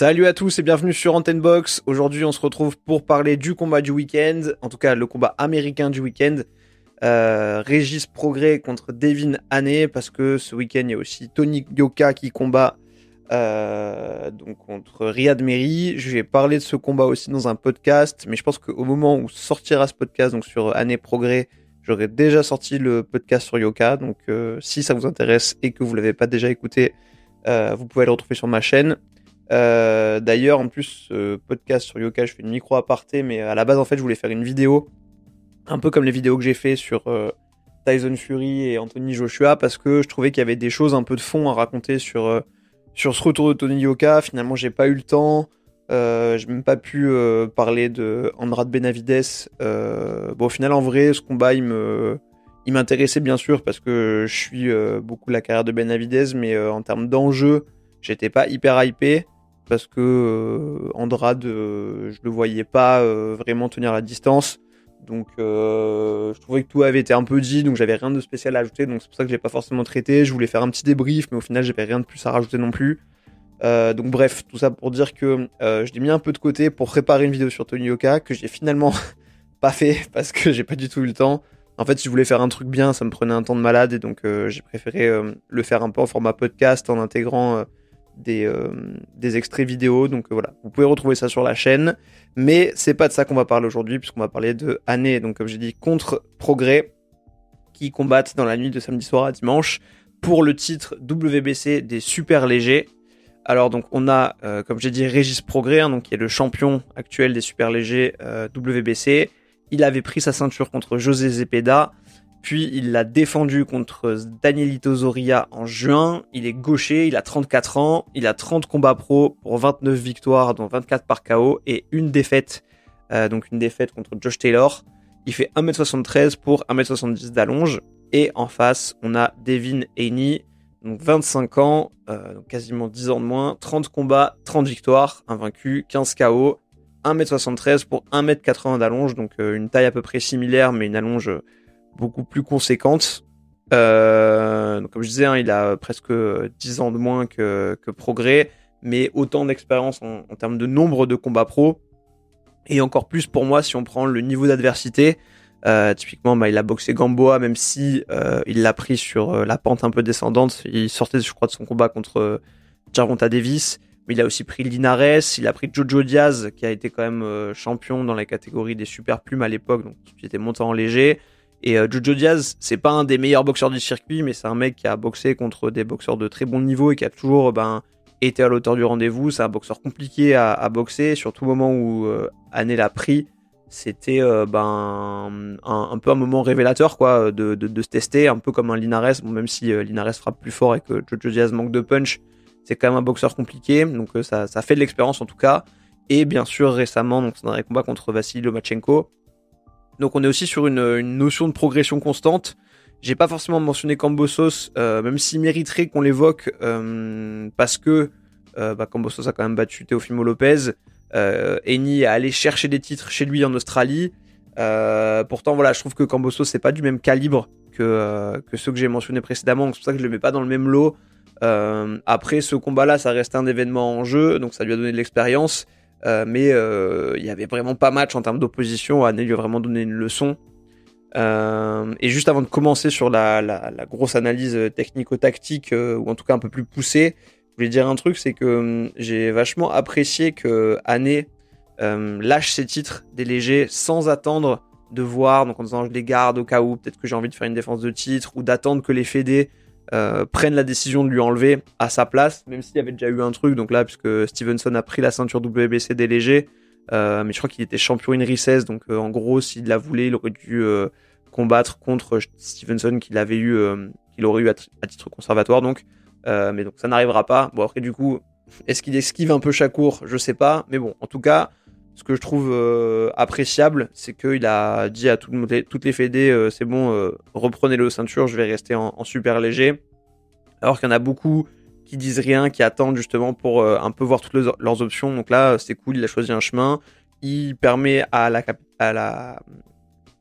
Salut à tous et bienvenue sur Antenne Box. Aujourd'hui, on se retrouve pour parler du combat du week-end, en tout cas le combat américain du week-end. Euh, Régis Progrès contre Devin Haney, parce que ce week-end, il y a aussi Tony Yoka qui combat euh, contre Riyad Meri. Je vais parler de ce combat aussi dans un podcast, mais je pense qu'au moment où sortira ce podcast, donc sur Haney Progrès, j'aurai déjà sorti le podcast sur Yoka. Donc euh, si ça vous intéresse et que vous l'avez pas déjà écouté, vous pouvez le retrouver sur ma chaîne. Euh, d'ailleurs, en plus, podcast sur Yoka, je fais une micro aparté, mais à la base, en fait, je voulais faire une vidéo, un peu comme les vidéos que j'ai fait sur euh, Tyson Fury et Anthony Joshua, parce que je trouvais qu'il y avait des choses un peu de fond à raconter sur, euh, sur ce retour de Tony Yoka. Finalement, j'ai pas eu le temps. Euh, j'ai même pas pu parler de Andrade Benavides. bon, au final, en vrai, ce combat, il m'intéressait bien sûr parce que je suis beaucoup la carrière de Benavides, mais en termes d'enjeu, j'étais pas hyper hypé parce que euh, Andrade, euh, je le voyais pas euh, vraiment tenir la distance. Donc je trouvais que tout avait été un peu dit, donc j'avais rien de spécial à ajouter, donc c'est pour ça que je l'ai pas forcément traité. Je voulais faire un petit débrief, mais au final j'avais rien de plus à rajouter non plus. donc bref, tout ça pour dire que je l'ai mis un peu de côté pour préparer une vidéo sur Tony Yoka que j'ai finalement pas fait parce que j'ai pas du tout eu le temps. En fait, si je voulais faire un truc bien, ça me prenait un temps de malade et donc j'ai préféré le faire un peu en format podcast en intégrant des, euh, des extraits vidéo. Donc euh, voilà, vous pouvez retrouver ça sur la chaîne. Mais c'est pas de ça qu'on va parler aujourd'hui, puisqu'on va parler de Année, donc comme j'ai dit, contre Progrès, qui combattent dans la nuit de samedi soir à dimanche pour le titre WBC des super légers. Alors donc on a, euh, comme j'ai dit, Régis Progrès, hein, donc qui est le champion actuel des super légers WBC. Il avait pris sa ceinture contre José Zepeda. Puis il l'a défendu contre Danielito Zoria en juin. Il est gaucher, il a 34 ans, il a 30 combats pro pour 29 victoires, dont 24 par KO et une défaite, euh, donc une défaite contre Josh Taylor. Il fait 1m73 pour 1m70 d'allonge. Et en face, on a Devin Haney, donc 25 ans, euh, donc quasiment 10 ans de moins, 30 combats, 30 victoires, invaincu, 15 KO, 1m73 pour 1m80 d'allonge, donc euh, une taille à peu près similaire, mais une allonge beaucoup plus conséquente. Euh, comme je disais, hein, il a presque 10 ans de moins que, Progrès, mais autant d'expérience en, termes de nombre de combats pro. Et encore plus pour moi si on prend le niveau d'adversité. Euh, typiquement, bah, il a boxé Gamboa, même si euh, il l'a pris sur la pente un peu descendante. Il sortait, je crois, de son combat contre Jaronta Davis. Mais il a aussi pris Linares, il a pris Jojo Diaz, qui a été quand même champion dans la catégorie des super plumes à l'époque, donc il était montant en léger. Et euh, Jojo Diaz, c'est pas un des meilleurs boxeurs du circuit, mais c'est un mec qui a boxé contre des boxeurs de très bon niveau et qui a toujours ben, été à l'auteur du rendez-vous. C'est un boxeur compliqué à, boxer, surtout au moment où euh, Anne l'a pris. C'était euh, ben, un, peu un moment révélateur quoi, de, se tester, un peu comme un Linares, même si euh, Linares frappe plus fort et que Jojo Diaz manque de punch. C'est quand même un boxeur compliqué, donc ça, ça fait de l'expérience en tout cas. Et bien sûr, récemment, donc, dans un combat contre Vassili Lomachenko, donc on est aussi sur une, notion de progression constante. J'ai pas forcément mentionné Cambosos, euh, même s'il mériterait qu'on l'évoque, euh, parce que euh, bah, Cambosos a quand même battu Teofimo Lopez. Eni est allé chercher des titres chez lui en Australie. pourtant, voilà, je trouve que Cambosos c'est pas du même calibre que, que ceux que j'ai mentionnés précédemment. C'est pour ça que je le mets pas dans le même lot. après ce combat-là, ça reste un événement en jeu, donc ça lui a donné de l'expérience. Euh, mais euh, il y avait vraiment pas match en termes d'opposition. Anne lui a vraiment donné une leçon. Euh, et juste avant de commencer sur la, grosse analyse technico-tactique, ou en tout cas un peu plus poussée, je voulais dire un truc, c'est que hum, j'ai vachement apprécié que Anne lâche ses titres des légers sans attendre de voir, donc en disant je les garde au cas où, peut-être que j'ai envie de faire une défense de titre, ou d'attendre que les fédés euh, prennent la décision de lui enlever à sa place, même s'il y avait déjà eu un truc. Donc là, puisque Stevenson a pris la ceinture WBC des euh, mais je crois qu'il était champion in recess, donc euh, en gros, s'il la voulait, il aurait dû combattre contre Stevenson qu'il eu, qu'il aurait eu à, titre conservatoire. Donc, mais donc ça n'arrivera pas. Bon après, du coup, est-ce qu'il esquive un peu Chakour Je sais pas, mais bon, en tout cas. Ce que je trouve appréciable, c'est qu'il a dit à toutes les fédés, c'est bon, reprenez le ceinture, je vais rester en super léger alors qu'il y en a beaucoup qui disent rien, qui attendent justement pour euh, un peu voir toutes leurs options. Donc là, c'est cool, il a choisi un chemin. Il permet à la, à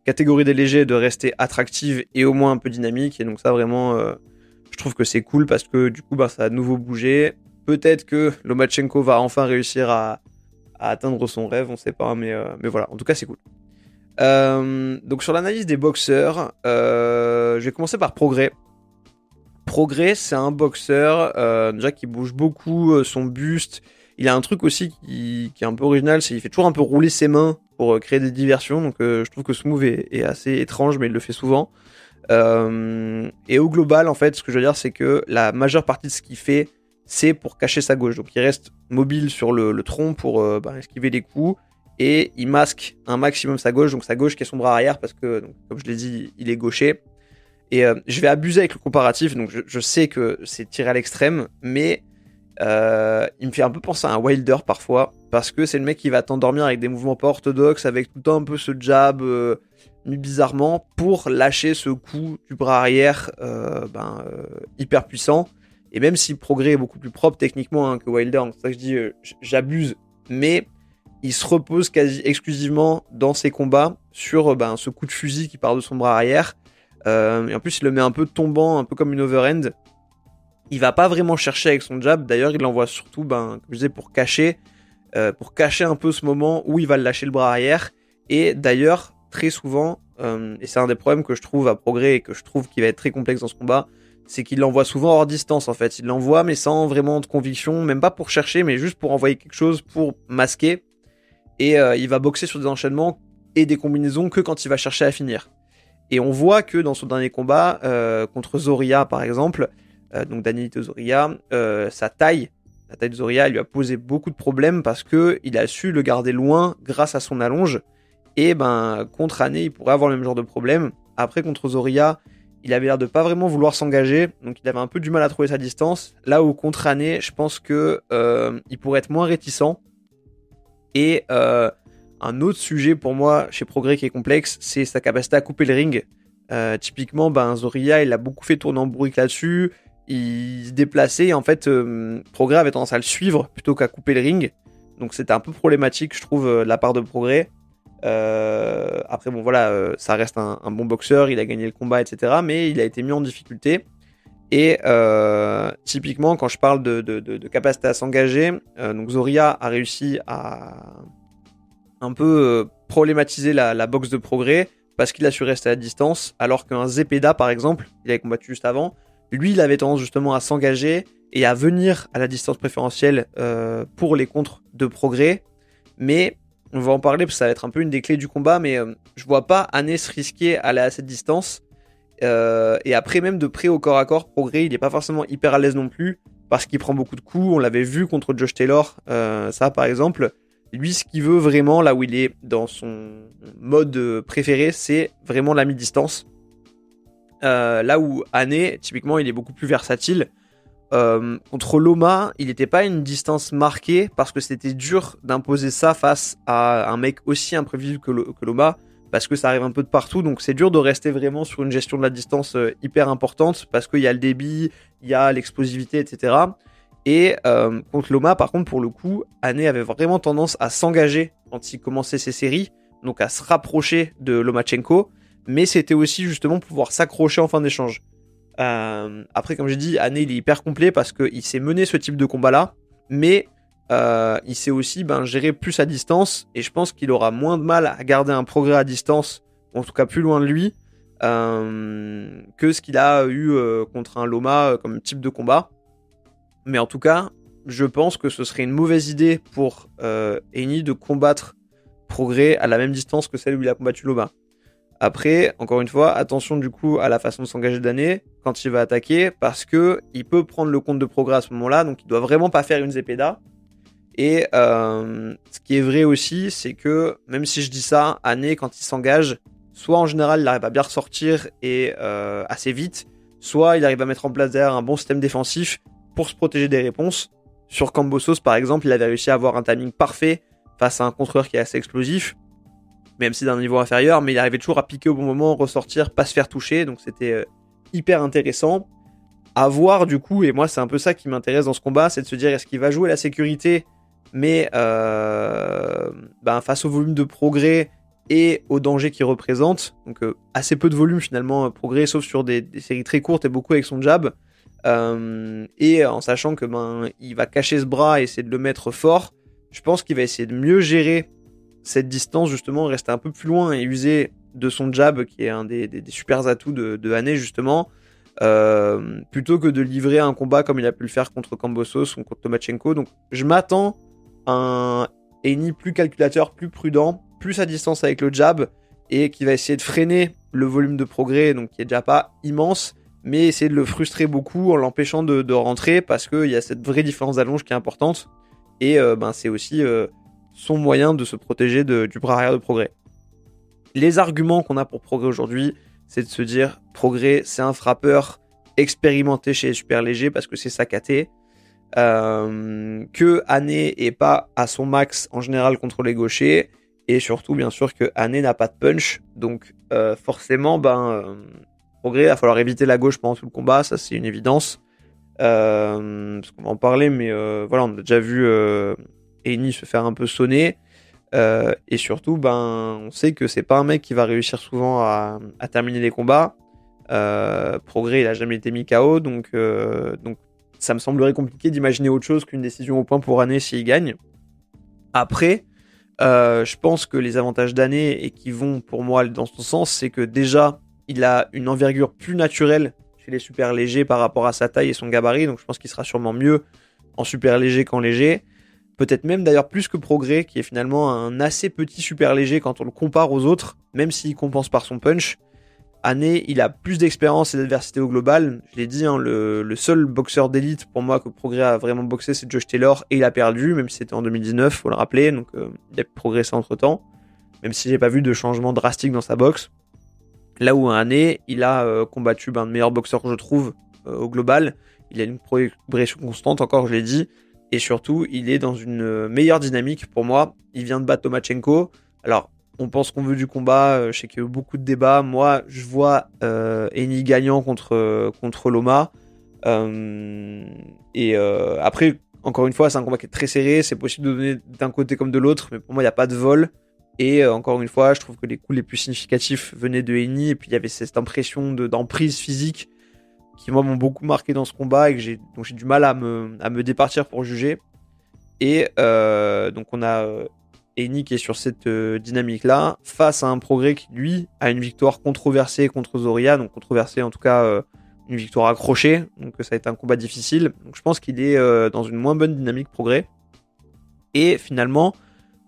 catégorie des légers de rester attractive et au moins un peu dynamique. Et donc ça, vraiment, euh, je trouve que c'est cool parce que du coup, bah, ça a de nouveau bougé. peut-être que Lomachenko va enfin réussir à, atteindre son rêve, on sait pas, mais, mais voilà, en tout cas c'est cool. donc sur l'analyse des boxeurs, je vais commencer par Progrès. Progrès, c'est un boxeur déjà qui bouge beaucoup son buste. Il a un truc aussi qui, est un peu original, c'est qu'il fait toujours un peu rouler ses mains pour euh, créer des diversions. Donc euh, je trouve que ce move est, assez étrange, mais il le fait souvent. Euh, et au global, en fait, ce que je veux dire, c'est que la majeure partie de ce qu'il fait, c'est pour cacher sa gauche. Donc il reste mobile sur le, tronc pour bah, esquiver les coups. Et il masque un maximum sa gauche, donc sa gauche qui est son bras arrière, parce que, comme je l'ai dit, il est gaucher. Et je vais abuser avec le comparatif, donc je, sais que c'est tiré à l'extrême, mais euh, il me fait un peu penser à un Wilder parfois, parce que c'est le mec qui va t'endormir avec des mouvements pas orthodoxes, avec tout un peu ce jab euh, bizarrement, pour lâcher ce coup du bras arrière euh, ben, hyper puissant. Et même si Progrès est beaucoup plus propre techniquement hein, que Wilder, c'est ça que je dis j'abuse, mais il se repose quasi exclusivement dans ses combats sur ben, ce coup de fusil qui part de son bras arrière. et en plus, il le met un peu tombant, un peu comme une overhand il va pas vraiment chercher avec son jab. D'ailleurs, il l'envoie surtout, ben, comme je disais, pour cacher, euh, pour cacher un peu ce moment où il va lâcher le bras arrière. Et d'ailleurs, très souvent, euh, et c'est un des problèmes que je trouve à progrès et que je trouve qui va être très complexe dans ce combat, c'est qu'il l'envoie souvent hors distance en fait. Il l'envoie mais sans vraiment de conviction, même pas pour chercher, mais juste pour envoyer quelque chose pour masquer. Et euh, il va boxer sur des enchaînements et des combinaisons que quand il va chercher à finir. Et on voit que dans son dernier combat contre Zoria par exemple, euh, donc Danielito Zoria, euh, sa taille, la taille de Zoria, lui a posé beaucoup de problèmes parce que il a su le garder loin grâce à son allonge. Et ben contre Ané, il pourrait avoir le même genre de problème. Après contre Zoria, il avait l'air de pas vraiment vouloir s'engager, donc il avait un peu du mal à trouver sa distance. Là où contre Ané, je pense que euh, il pourrait être moins réticent. Et un autre sujet pour moi chez Progrès qui est complexe, c'est sa capacité à couper le ring. typiquement, ben Zoria, il a beaucoup fait tourner en bourrique là-dessus il se déplaçait et en fait euh, Progrès avait tendance à le suivre plutôt qu'à couper le ring. Donc c'était un peu problématique je trouve euh, de la part de Progrès. Euh, après bon voilà, ça reste un, bon boxeur, il a gagné le combat etc. Mais il a été mis en difficulté. Et typiquement quand je parle de, capacité à s'engager, donc Zoria a réussi à un peu problématiser la, boxe de Progrès parce qu'il a su rester à distance, alors qu'un Zepeda par exemple, il avait combattu juste avant, lui, il avait tendance justement à s'engager et à venir à la distance préférentielle euh, pour les contres de progrès. Mais on va en parler parce que ça va être un peu une des clés du combat. Mais euh, je vois pas Ané se risquer à aller à cette distance. Euh, et après, même de près au corps à corps, progrès, il n'est pas forcément hyper à l'aise non plus parce qu'il prend beaucoup de coups. On l'avait vu contre Josh Taylor, ça par exemple. Lui, ce qu'il veut vraiment, là où il est dans son mode préféré, c'est vraiment la mi-distance. Euh, là où Ané, typiquement, il est beaucoup plus versatile. Euh, contre Loma, il n'était pas une distance marquée parce que c'était dur d'imposer ça face à un mec aussi imprévisible que, Loma parce que ça arrive un peu de partout. Donc c'est dur de rester vraiment sur une gestion de la distance euh, hyper importante parce qu'il y a le débit, il y a l'explosivité, etc. Et contre Loma, par contre, pour le coup, Ané avait vraiment tendance à s'engager quand il commençait ses séries, donc à se rapprocher de Lomachenko mais c'était aussi justement pouvoir s'accrocher en fin d'échange. Euh, après, comme j'ai dit, Ané il est hyper complet parce qu'il sait mener ce type de combat-là, mais euh, il sait aussi ben, gérer plus à distance, et je pense qu'il aura moins de mal à garder un progrès à distance, en tout cas plus loin de lui, euh, que ce qu'il a eu contre un Loma comme type de combat. Mais en tout cas, je pense que ce serait une mauvaise idée pour Eni de combattre progrès à la même distance que celle où il a combattu Loma. Après, encore une fois, attention du coup à la façon de s'engager d'année quand il va attaquer, parce que il peut prendre le compte de progrès à ce moment-là, donc il doit vraiment pas faire une Zepeda. Et euh, ce qui est vrai aussi, c'est que même si je dis ça, année quand il s'engage, soit en général il arrive à bien ressortir et euh, assez vite, soit il arrive à mettre en place derrière un bon système défensif pour se protéger des réponses. Sur Cambosos par exemple, il avait réussi à avoir un timing parfait face à un contreur qui est assez explosif même si d'un niveau inférieur, mais il arrivait toujours à piquer au bon moment, ressortir, pas se faire toucher, donc c'était euh, hyper intéressant. À voir du coup, et moi c'est un peu ça qui m'intéresse dans ce combat, c'est de se dire est-ce qu'il va jouer la sécurité, mais euh, ben, face au volume de progrès et au danger qu'il représente, donc euh, assez peu de volume finalement progrès, sauf sur des, séries très courtes et beaucoup avec son jab, et en sachant que ben il va cacher ce bras et essayer de le mettre fort, je pense qu'il va essayer de mieux gérer cette distance justement, rester un peu plus loin et user de son jab qui est un des, des, super atouts de, de justement, euh, plutôt que de livrer un combat comme il a pu le faire contre Kambosos ou contre Tomachenko. Donc je m'attends à un Eni plus calculateur, plus prudent, plus à distance avec le jab et qui va essayer de freiner le volume de progrès, donc qui est déjà pas immense, mais essayer de le frustrer beaucoup en l'empêchant de, rentrer parce qu'il y a cette vraie différence d'allonge qui est importante. Et euh, ben, c'est aussi euh, son moyen de se protéger du bras arrière de progrès. Les arguments qu'on a pour progrès aujourd'hui, c'est de se dire progrès, c'est un frappeur expérimenté chez les super légers parce que c'est sa KT. Euh, que Ané est pas à son max en général contre les gauchers et surtout bien sûr que Ané n'a pas de punch donc forcément ben progrès il va falloir éviter la gauche pendant tout le combat ça c'est une évidence euh, parce qu'on va en parler, mais euh, voilà, on a déjà vu euh, Eni se faire un peu sonner. et surtout, ben, on sait que c'est pas un mec qui va réussir souvent à, terminer les combats. Progrès, il a jamais été mis KO, donc, donc ça me semblerait compliqué d'imaginer autre chose qu'une décision au point pour année s'il gagne. Après, je pense que les avantages d'année et qui vont pour moi dans ce sens, c'est que déjà, il a une envergure plus naturelle il est super léger par rapport à sa taille et son gabarit, donc je pense qu'il sera sûrement mieux en super léger qu'en léger. Peut-être même d'ailleurs plus que Progrès, qui est finalement un assez petit super léger quand on le compare aux autres, même s'il compense par son punch. Année, il a plus d'expérience et d'adversité au global. Je l'ai dit, hein, le, seul boxeur d'élite pour moi que Progrès a vraiment boxé, c'est Josh Taylor, et il a perdu, même si c'était en 2019, faut le rappeler, donc euh, il a progressé entre temps, même si j'ai pas vu de changement drastique dans sa boxe. Là où un année, il a euh, combattu ben, le meilleur boxeur que je trouve euh, au global. Il a une progression constante, encore je l'ai dit. Et surtout, il est dans une euh, meilleure dynamique pour moi. Il vient de battre Tomachenko. Alors, on pense qu'on veut du combat. je sais qu'il y a eu beaucoup de débats. Moi, je vois Eni gagnant contre, contre Loma. et après, encore une fois, c'est un combat qui est très serré. C'est possible de donner d'un côté comme de l'autre. Mais pour moi, il n'y a pas de vol. Et euh, encore une fois, je trouve que les coups les plus significatifs venaient de Eni. Et puis il y avait cette impression d'emprise physique qui, moi, m'ont beaucoup marqué dans ce combat et que j'ai, donc j'ai du mal à me, à me départir pour juger. Et euh, donc on a euh, Eni qui est sur cette dynamique-là, face à un progrès qui, lui, a une victoire controversée contre Zoria, donc controversée en tout cas, une victoire accrochée, donc ça a été un combat difficile. Donc je pense qu'il est dans une moins bonne dynamique progrès. Et finalement,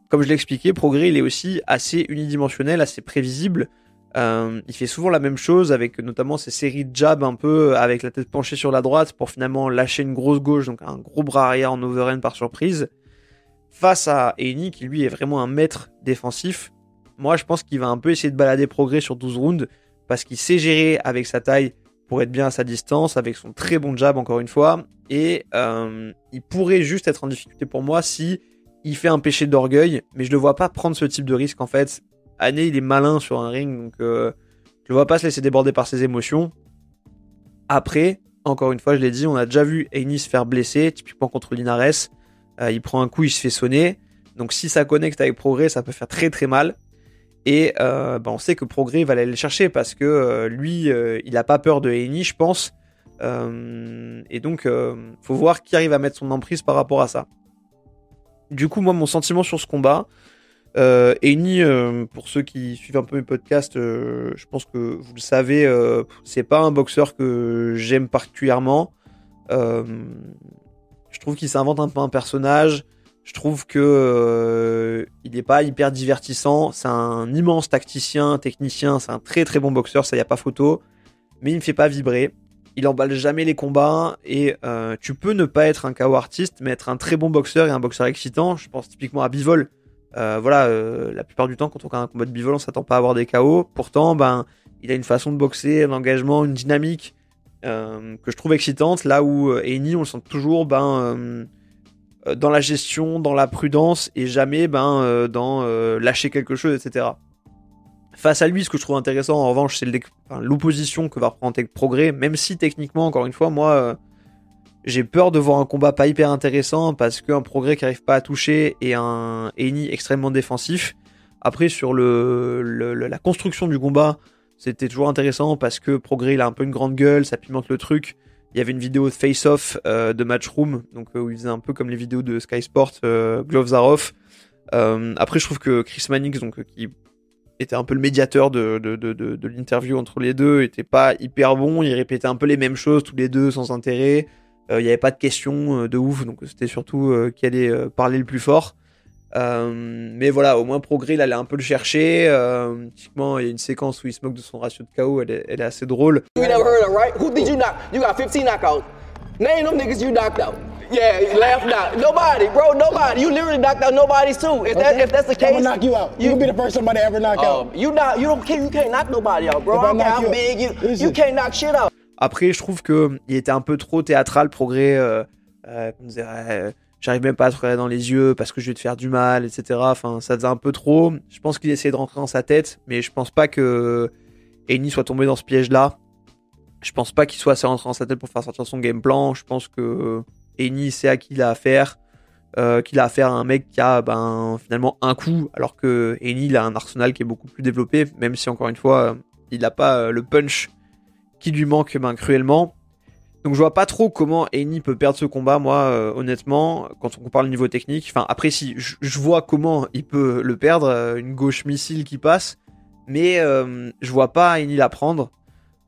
comme je l'ai expliqué, Progrès, il est aussi assez unidimensionnel, assez prévisible. Euh, il fait souvent la même chose avec notamment ces séries de jabs un peu avec la tête penchée sur la droite pour finalement lâcher une grosse gauche, donc un gros bras arrière en overhand par surprise. Face à Eni qui lui est vraiment un maître défensif, moi je pense qu'il va un peu essayer de balader Progrès sur 12 rounds parce qu'il sait gérer avec sa taille pour être bien à sa distance, avec son très bon jab encore une fois, et euh, il pourrait juste être en difficulté pour moi si il fait un péché d'orgueil, mais je le vois pas prendre ce type de risque en fait. Année, il est malin sur un ring, donc euh, je le vois pas se laisser déborder par ses émotions. Après, encore une fois, je l'ai dit, on a déjà vu Aini se faire blesser, typiquement contre Linares. Euh, il prend un coup, il se fait sonner. Donc si ça connecte avec Progrès, ça peut faire très très mal. Et euh, bah, on sait que Progrès va aller le chercher parce que lui, il a pas peur de Aini, je pense. et donc, faut voir qui arrive à mettre son emprise par rapport à ça. Du coup, moi, mon sentiment sur ce combat, euh, Eni, euh, pour ceux qui suivent un peu mes podcasts, euh, je pense que vous le savez, euh, c'est pas un boxeur que j'aime particulièrement. je trouve qu'il s'invente un peu un personnage. Je trouve que il n'est pas hyper divertissant. C'est un immense tacticien, technicien. C'est un très très bon boxeur, ça y a pas photo. Mais il me fait pas vibrer il emballe jamais les combats et tu peux ne pas être un KO artiste mais être un très bon boxeur et un boxeur excitant. Je pense typiquement à Bivol. Euh, voilà, euh, la plupart du temps quand on a un combat de Bivol, on s'attend pas à avoir des KO. Pourtant, ben, il a une façon de boxer, un engagement, une dynamique que je trouve excitante. Là où Eni, on le sent toujours ben dans la gestion, dans la prudence et jamais ben dans lâcher quelque chose, etc. Face à lui, ce que je trouve intéressant, en revanche, c'est l'opposition que va reprendre Progrès, même si techniquement, encore une fois, moi, euh, j'ai peur de voir un combat pas hyper intéressant parce qu'un Progrès qui arrive pas à toucher et un Eni extrêmement défensif. Après, sur le, la construction du combat, c'était toujours intéressant parce que Progrès, il a un peu une grande gueule, ça pimente le truc. Il y avait une vidéo de face-off de Matchroom, donc où il faisait un peu comme les vidéos de Sky Sport, Gloves are off. après, je trouve que Chris Mannix, donc qui était un peu le médiateur de, de, de, de, l'interview entre les deux, était pas hyper bon. Il répétait un peu les mêmes choses tous les deux sans intérêt. Il n'y avait pas de questions de ouf, donc c'était surtout qui allait parler le plus fort. Euh, mais voilà, au moins Progrès, il allait un peu le chercher. Euh, typiquement, il y a une séquence où il se moque de son ratio de KO, elle est, elle est assez drôle. You never heard of, right? Who did you knock? You got 15 knockouts. Name them niggas you knocked out. Yeah, you laughed out. Nobody, bro, nobody. You literally knocked out nobody's too. If, okay. that, if that's the case, I'm gonna knock you out. You, you can be the first somebody ever knock um, out. You not, you don't, you can't knock nobody out, bro. If I don't care how big you, you can't knock shit out. Après, je trouve que il était un peu trop théâtral, Progrès. Euh, euh, dirait, j'arrive même pas à te regarder dans les yeux parce que je vais te faire du mal, etc. Enfin, ça faisait un peu trop. Je pense qu'il essayait de rentrer dans sa tête, mais je pense pas que Eni soit tombé dans ce piège-là. Je pense pas qu'il soit assez rentré dans sa tête pour faire sortir son game plan. Je pense que Eni sait à qui il a affaire. Euh, qu'il a affaire à un mec qui a ben, finalement un coup, alors que Eni a un arsenal qui est beaucoup plus développé, même si encore une fois il n'a pas euh, le punch qui lui manque ben, cruellement. Donc je vois pas trop comment Eni peut perdre ce combat, moi, euh, honnêtement, quand on compare le niveau technique. Enfin, après, si, je, vois comment il peut le perdre, euh, une gauche missile qui passe, mais euh, je vois pas Eni la prendre.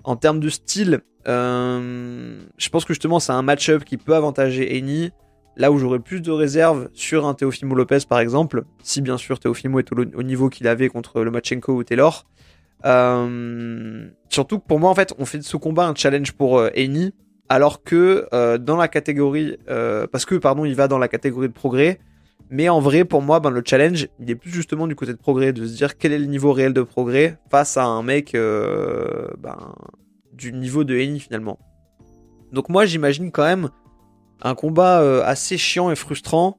En termes de style, je pense que justement c'est un match-up qui peut avantager Eni, là où j'aurais plus de réserves sur un Teofimo Lopez par exemple, si bien sûr Teofimo est au, niveau qu'il avait contre le Machenko ou Taylor. Surtout que pour moi en fait on fait de ce combat un challenge pour Eni alors que euh, dans la catégorie, euh, parce que pardon, il va dans la catégorie de progrès, mais en vrai, pour moi, ben, le challenge, il est plus justement du côté de progrès, de se dire quel est le niveau réel de progrès face à un mec euh, ben, du niveau de Eni finalement. Donc moi, j'imagine quand même un combat assez chiant et frustrant,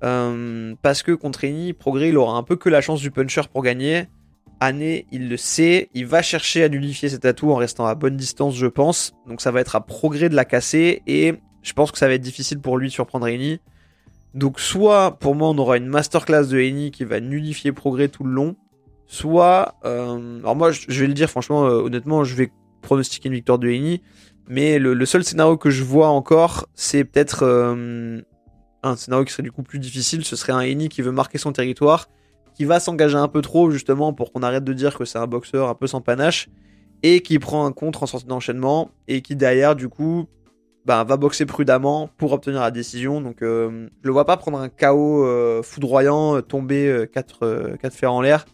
parce que contre Eni, progrès, il aura un peu que la chance du puncher pour gagner. Année, il le sait, il va chercher à nullifier cet atout en restant à bonne distance, je pense. Donc ça va être à progrès de la casser. Et je pense que ça va être difficile pour lui de surprendre Eni. Donc soit pour moi on aura une masterclass de Eni qui va nullifier progrès tout le long, soit euh, alors moi je vais le dire franchement euh, honnêtement je vais pronostiquer une victoire de Eni, mais le, seul scénario que je vois encore c'est peut-être euh, un scénario qui serait du coup plus difficile, ce serait un Eni qui veut marquer son territoire qui va s'engager un peu trop justement pour qu'on arrête de dire que c'est un boxeur un peu sans panache et qui prend un contre en sortie d'enchaînement et qui derrière du coup bah, va boxer prudemment pour obtenir la décision. Donc euh, je le vois pas prendre un KO euh, foudroyant, euh, tomber 4, 4 fers en l'air.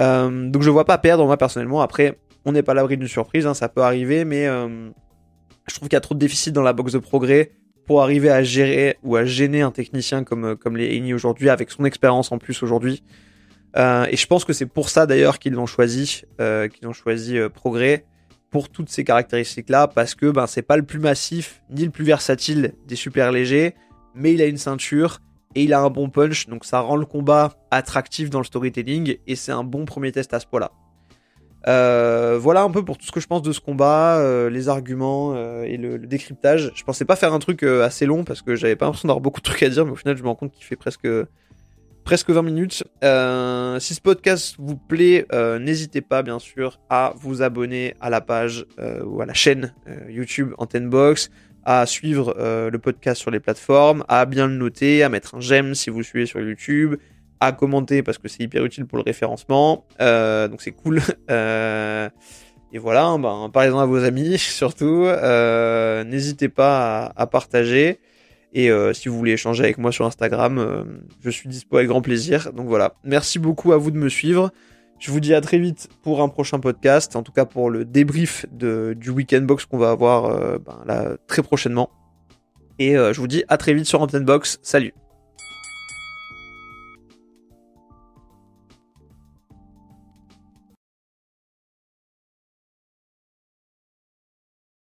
donc je vois pas perdre moi personnellement. Après on n'est pas à l'abri d'une surprise, hein, ça peut arriver, mais je trouve qu'il y a trop de déficit dans la boxe de progrès pour arriver à gérer ou à gêner un technicien comme, euh, comme les Eni aujourd'hui, avec son expérience en plus aujourd'hui. Euh, et je pense que c'est pour ça d'ailleurs qu'ils l'ont choisi, euh, qu'ils ont choisi Progrès pour toutes ces caractéristiques-là, parce que ben, c'est pas le plus massif ni le plus versatile des super légers, mais il a une ceinture et il a un bon punch, donc ça rend le combat attractif dans le storytelling et c'est un bon premier test à ce point-là. Euh, voilà un peu pour tout ce que je pense de ce combat, euh, les arguments euh, et le, décryptage. Je pensais pas faire un truc assez long parce que j'avais pas l'impression d'avoir beaucoup de trucs à dire, mais au final je me rends compte qu'il fait presque presque 20 minutes. si ce podcast vous plaît, n'hésitez pas bien sûr à vous abonner à la page ou à la chaîne YouTube Antenne Box, à suivre le podcast sur les plateformes, à bien le noter, à mettre un j'aime si vous suivez sur YouTube, commenter parce que c'est hyper utile pour le référencement. Euh, donc c'est cool. Euh, et voilà, ben, parlez-en à vos amis surtout. Euh, n'hésitez pas à, partager. Et si vous voulez échanger avec moi sur Instagram, je suis dispo avec grand plaisir. Donc voilà, merci beaucoup à vous de me suivre. Je vous dis à très vite pour un prochain podcast, en tout cas pour le débrief de, du Weekend Box qu'on va avoir ben, là, très prochainement. Et je vous dis à très vite sur Antenne Box. Salut